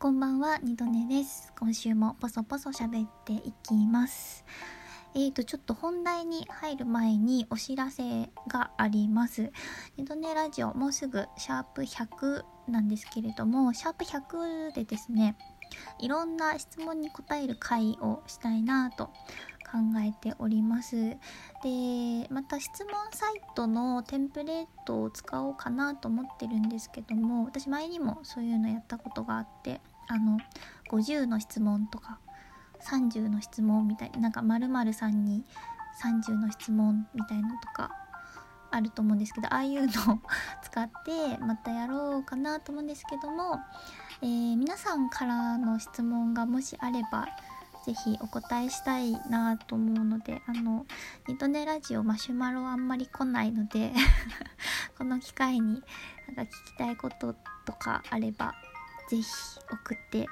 こんばんは、二度寝です。今週もポソポソ喋っていきます。えーと、ちょっと本題に入る前にお知らせがあります。二度寝ラジオ、もうすぐシャープ100なんですけれども、シャープ100でですね、いろんな質問に答える回をしたいなと考えておりますでまた質問サイトのテンプレートを使おうかなと思ってるんですけども私前にもそういうのやったことがあってあの50の質問とか30の質問みたいなんか〇〇さんに30の質問みたいのとかあると思うんですけどああいうのを 使ってまたやろうかなと思うんですけども、えー、皆さんからの質問がもしあればぜひお答えしたいなと思うのであの二度寝ラジオマシュマロあんまり来ないので この機会になんか聞きたいこととかあればぜひ送って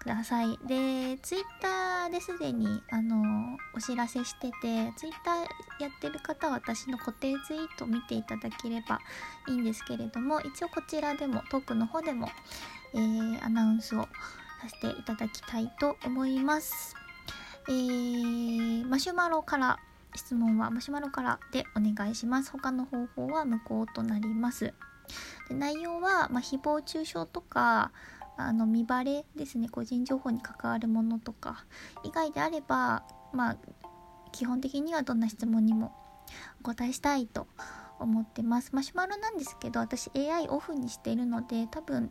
くださいでツイッターですでにあのお知らせしててツイッターやってる方は私の固定ツイート見ていただければいいんですけれども一応こちらでもトークの方でも、えー、アナウンスをさせていただきたいと思います。えー、マシュマロから質問はマシュマロからでお願いします。他の方法は無効となります。で内容は、まあ、誹謗中傷とかあの見バレですね。個人情報に関わるものとか。以外であればまあ基本的にはどんな質問にもお答えしたいと思ってます。マシュマロなんですけど私 AI オフにしているので多分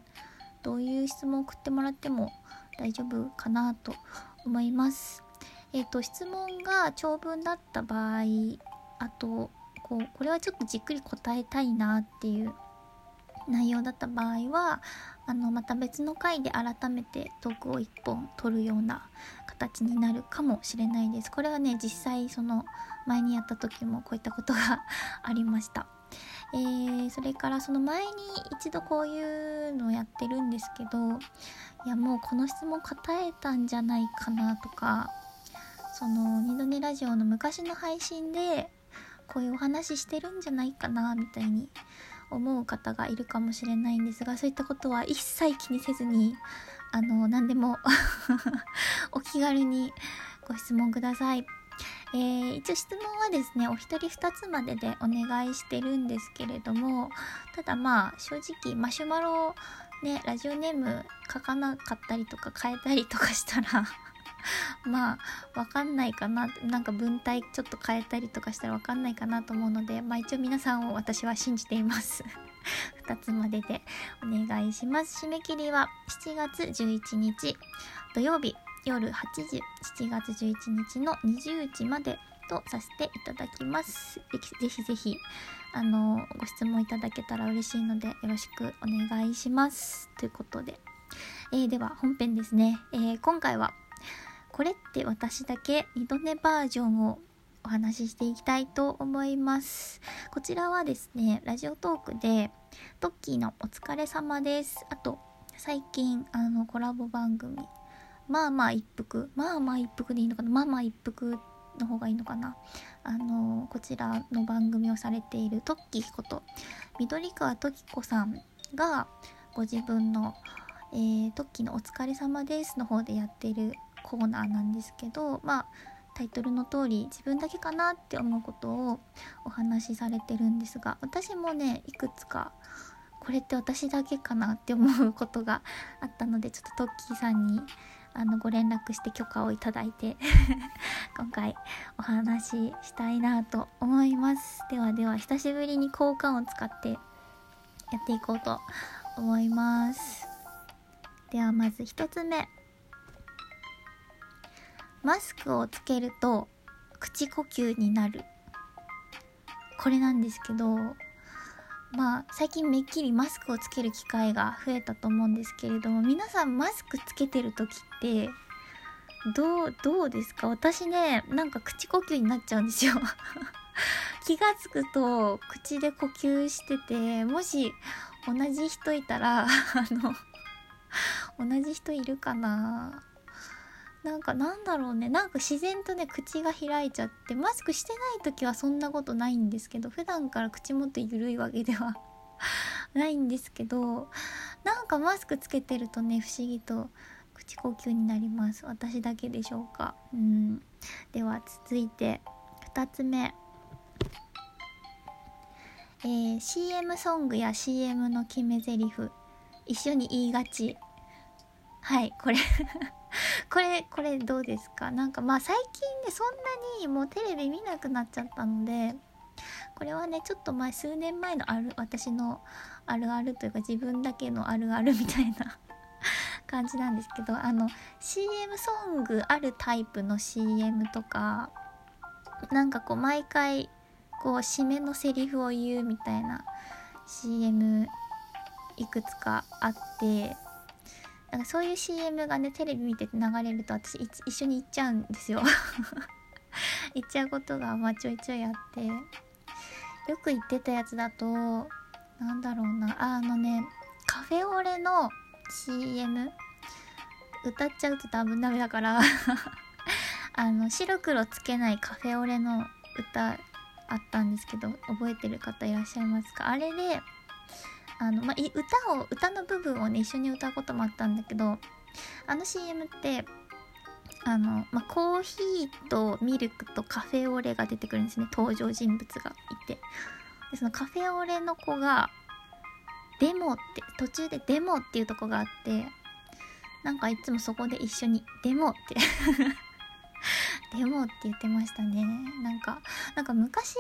どういう質問を送ってもらっても大丈夫かなと思います。えっ、ー、と質問が長文だった場合あとこうこれはちょっとじっくり答えたいなっていう内容だった場合はあのまた別の回で改めてトークを1本取るような形になるかもしれないです。これはね実際その前にやった時もこういったことが ありました。えー、それからその前に一度こういうのをやってるんですけどいやもうこの質問答えたんじゃないかなとかその二度寝ラジオの昔の配信でこういうお話してるんじゃないかなみたいに思う方がいるかもしれないんですがそういったことは一切気にせずにあの何でも お気軽にご質問ください。えー、一応質問はですねお一人2つまででお願いしてるんですけれどもただまあ正直マシュマロねラジオネーム書かなかったりとか変えたりとかしたら まあわかんないかな。なんか文体ちょっと変えたりとかしたらわかんないかなと思うのでまあ一応皆さんを私は信じています。2つまででお願いします。締め切りは7月11日土曜日夜8時7月11日の20時までとさせていただきます。ぜひぜひあのご質問いただけたら嬉しいのでよろしくお願いします。ということで、えー、では本編ですね、えー、今回はこれって私だけ2度寝バージョンをお話ししていきたいと思います。こちらはですね、ラジオトークで、トッキーのお疲れ様です。あと、最近、あの、コラボ番組、まあまあ一服、まあまあ一服でいいのかな、まあまあ一服の方がいいのかな。あの、こちらの番組をされているトッキーこと、緑川トキコさんが、ご自分の、えー、トッキーのお疲れ様ですの方でやっているコーナーなんですけどまあタイトルの通り自分だけかなって思うことをお話しされてるんですが私もねいくつかこれって私だけかなって思うことが あったのでちょっとトッキーさんにあのご連絡して許可をいただいて 今回お話ししたいなと思います。ではでは久しぶりに効果音を使ってやっていこうと思います。ではまず1つ目。マスクをつけると口呼吸になる。これなんですけどまあ最近めっきりマスクをつける機会が増えたと思うんですけれども皆さんマスクつけてる時ってどうどうですか？私ねなんか口呼吸になっちゃうんですよ。気がつくと口で呼吸しててもし同じ人いたらあの同じ人いるかな？なんかなんだろうね。なんか自然とね口が開いちゃってマスクしてない時はそんなことないんですけど普段から口元緩いわけでは ないんですけどなんかマスクつけてるとね不思議と口呼吸になります。私だけでしょうか。うん。では続いて2つ目。えー、CM ソングや CM の決め台詞。一緒に言いがち。はいこれ。これこれどうですか？なんかまあ最近ねそんなにもうテレビ見なくなっちゃったのでこれはねちょっと前数年前のある私のあるあるというか自分だけのあるあるみたいな 感じなんですけどあの CM ソングあるタイプの CM とかなんかこう毎回こう締めのセリフを言うみたいな CM いくつかあってなんかそういう CM がねテレビ見てて流れると私一緒に行っちゃうんですよ。行っちゃうことがまあちょいちょいあって。よく言ってたやつだとなんだろうな。あのねカフェオレの CM 歌っちゃうと多分ダメだから。あの白黒つけないカフェオレの歌あったんですけど覚えてる方いらっしゃいますか？あれであの、まあ、歌を歌の部分をね一緒に歌うこともあったんだけどあの CM ってあの、まあ、コーヒーとミルクとカフェオレが出てくるんですね。登場人物がいて。でそのカフェオレの子がデモって途中でデモっていうとこがあってなんかいつもそこで一緒にデモって デモって言ってましたね。なんかなんか昔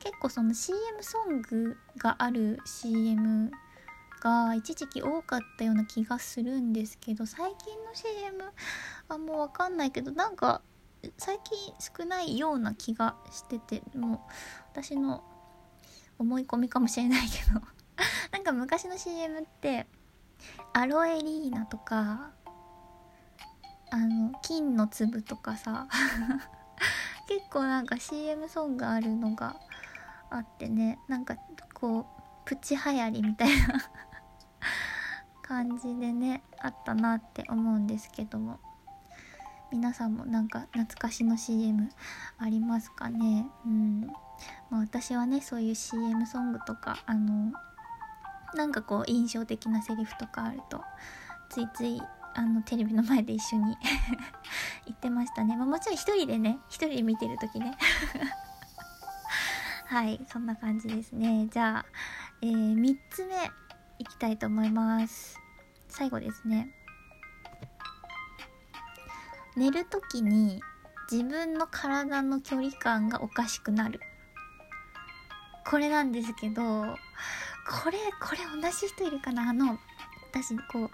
結構その CM ソングがある CM が一時期多かったような気がするんですけど最近の CM はもうわかんないけどなんか最近少ないような気がしててもう私の思い込みかもしれないけどなんか昔の CM ってアロエリーナとかあの金の粒とかさ 結構なんか CM ソングあるのがあってねなんかこうプチ流行りみたいな 感じでねあったなって思うんですけども。皆さんもなんか懐かしの CM ありますかね？うん。まあ私はねそういう CM ソングとかあのなんかこう印象的なセリフとかあるとついついあのテレビの前で一緒に 行ってましたね、まあ、もちろん一人でね一人で見てる時ね。はいそんな感じですね。じゃあ、えー、3つ目いきたいと思います。最後ですね。寝る時に自分の体の距離感がおかしくなる。これなんですけどこれこれ同じ人いるかな？あの私こ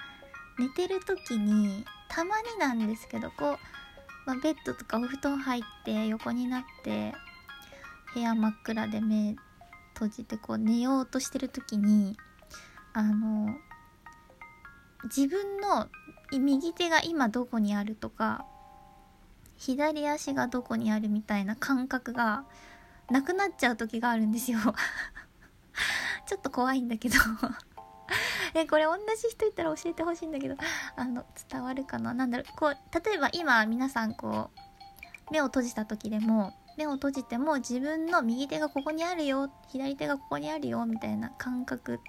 う寝てる時にたまになんですけどこう、まあ、ベッドとかお布団入って横になって部屋真っ暗で目閉じてこう寝ようとしてる時にあの自分の右手が今どこにあるとか左足がどこにあるみたいな感覚がなくなっちゃう時があるんですよ。ちょっと怖いんだけど。えこれ同じ人いたら教えてほしいんだけどあの伝わるかな？何だろうこう例えば今皆さんこう目を閉じた時でも目を閉じても自分の右手がここにあるよ左手がここにあるよみたいな感覚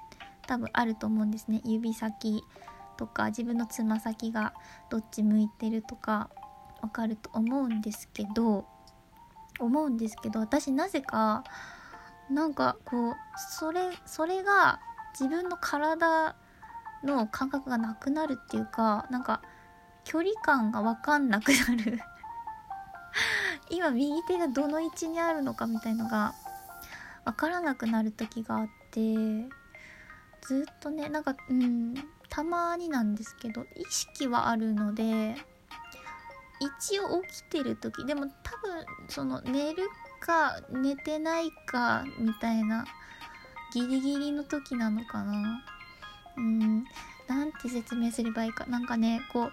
多分あると思うんですね。指先とか自分のつま先がどっち向いてるとかわかると思うんですけど思うんですけど私なぜかなんかこうそれそれが自分の体の感覚がなくなるっていうかなんか距離感が分かんなくなる。今右手がどの位置にあるのかみたいのが分からなくなる時があってずっとねなんかうんたまになんですけど意識はあるので一応起きてる時でも多分その寝るか寝てないかみたいなギリギリの時なのかな。うんなんて説明すればいいか。なんかねこう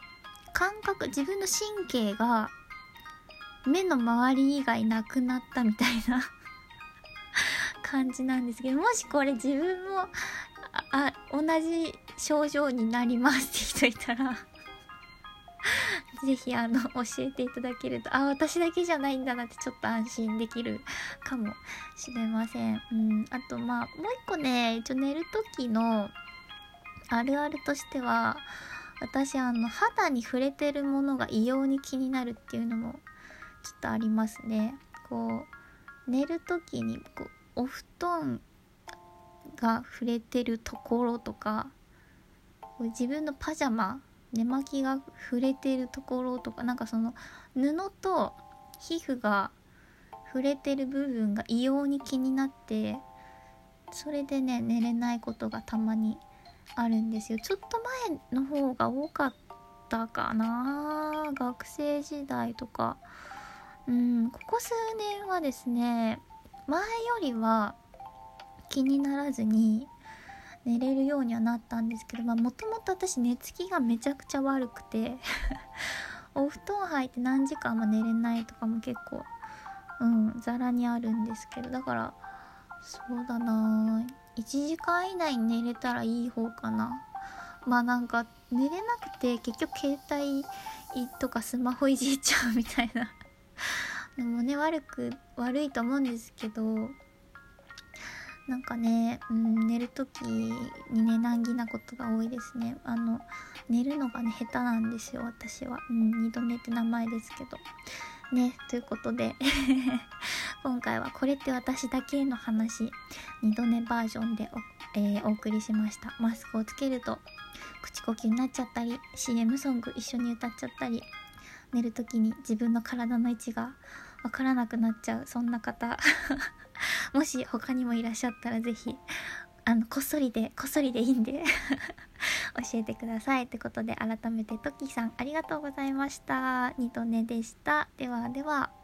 感覚自分の神経が目の周り以外なくなったみたいな 感じなんですけどもしこれ自分もあ同じ症状になりますって人いたらぜひあの教えていただけるとあ私だけじゃないんだなってちょっと安心できるかもしれません。うん、あとまあもう一個ね一応寝る時のあるあるとしては私あの肌に触れてるものが異様に気になるっていうのもちょっとありますね。こう寝る時にこうお布団が触れてるところとか自分のパジャマ寝巻きが触れてるところとかなんかその布と皮膚が触れてる部分が異様に気になってそれでね寝れないことがたまにあるんですよ。ちょっと前の方が多かったかな。学生時代とか。うんここ数年はですね前よりは気にならずに寝れるようにはなったんですけどもともと私寝つきがめちゃくちゃ悪くて お布団入って何時間も寝れないとかも結構うんざらにあるんですけどだからそうだな1時間以内に寝れたらいい方かな。まあなんか寝れなくて結局携帯とかスマホいじっちゃうみたいな。でもね悪く悪いと思うんですけどなんかね、うん、寝る時にね難儀なことが多いですね。あの寝るのがね下手なんですよ私は、うん、二度寝って名前ですけど。ねということで 今回はこれって私だけの話二度寝バージョンでお,、えー、お送りしました。マスクをつけると口呼吸になっちゃったり CM ソング一緒に歌っちゃったり寝る時に自分の体の位置がわからなくなっちゃうそんな方。もし他にもいらっしゃったら是非あのこっそりでこっそりでいいんで。教えてくださいってことで改めてトッキーさんありがとうございました。二度寝でした。ではでは。